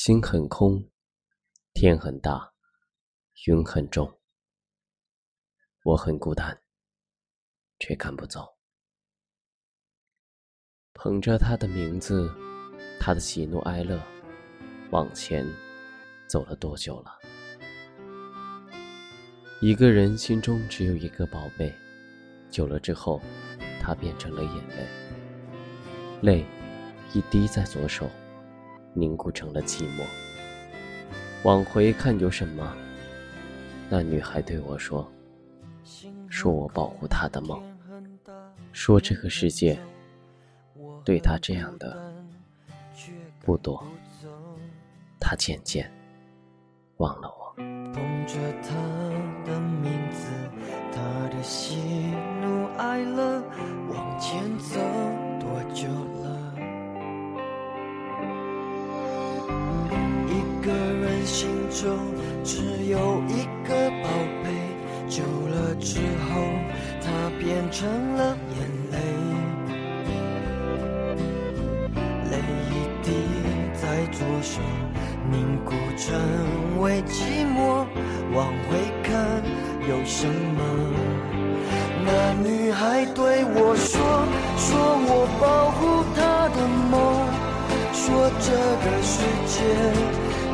心很空，天很大，云很重，我很孤单，却赶不走。捧着他的名字，他的喜怒哀乐，往前走了多久了？一个人心中只有一个宝贝，久了之后，他变成了眼泪，泪一滴在左手。凝固成了寂寞。往回看有什么？那女孩对我说：“说我保护她的梦，说这个世界对她这样的不多。”她渐渐忘了我。捧着她的名字，她的喜怒哀乐，往前走心中只有一个宝贝，久了之后，它变成了眼泪，泪一滴在左手凝固成为寂寞。往回看有什么？那女孩对我说，说我保护她的梦，说这个世界。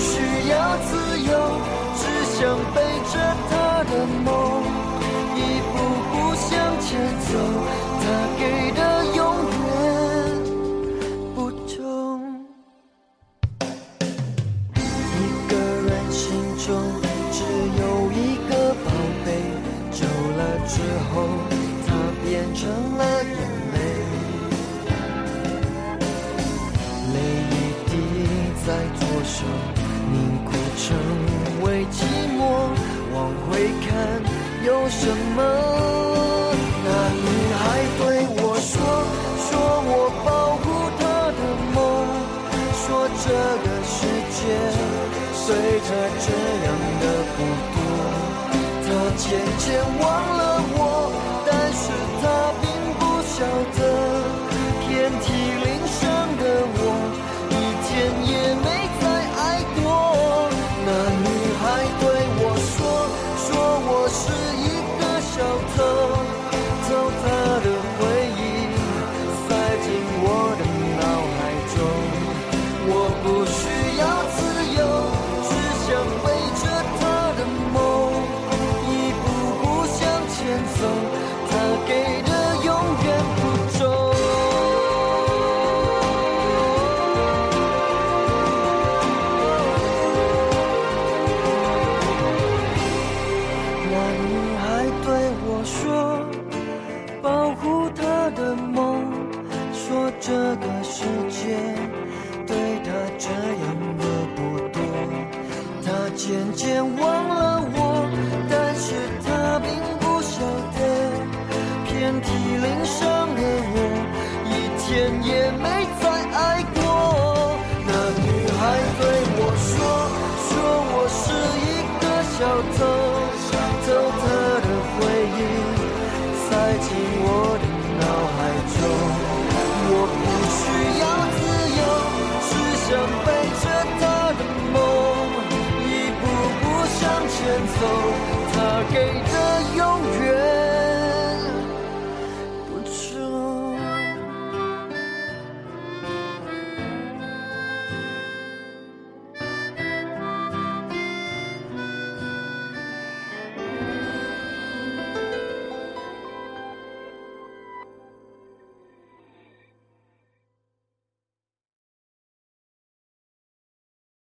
需要自由。只想背着他的梦，一步步向前走，他给的永远不重。一个人心中只有一个宝贝，久了之后，他变成了有什么？那女孩对我说，说我保护她的梦，说这个世界随着这样的不多，她渐渐忘了我，那女孩对。我说，保护她的梦，说这个世界对她这样的不多，她渐渐忘了我，但是她并不晓得，遍体鳞伤的我，一天也没再爱过。要自由，只想背着他的梦，一步步向前走，他给的永远。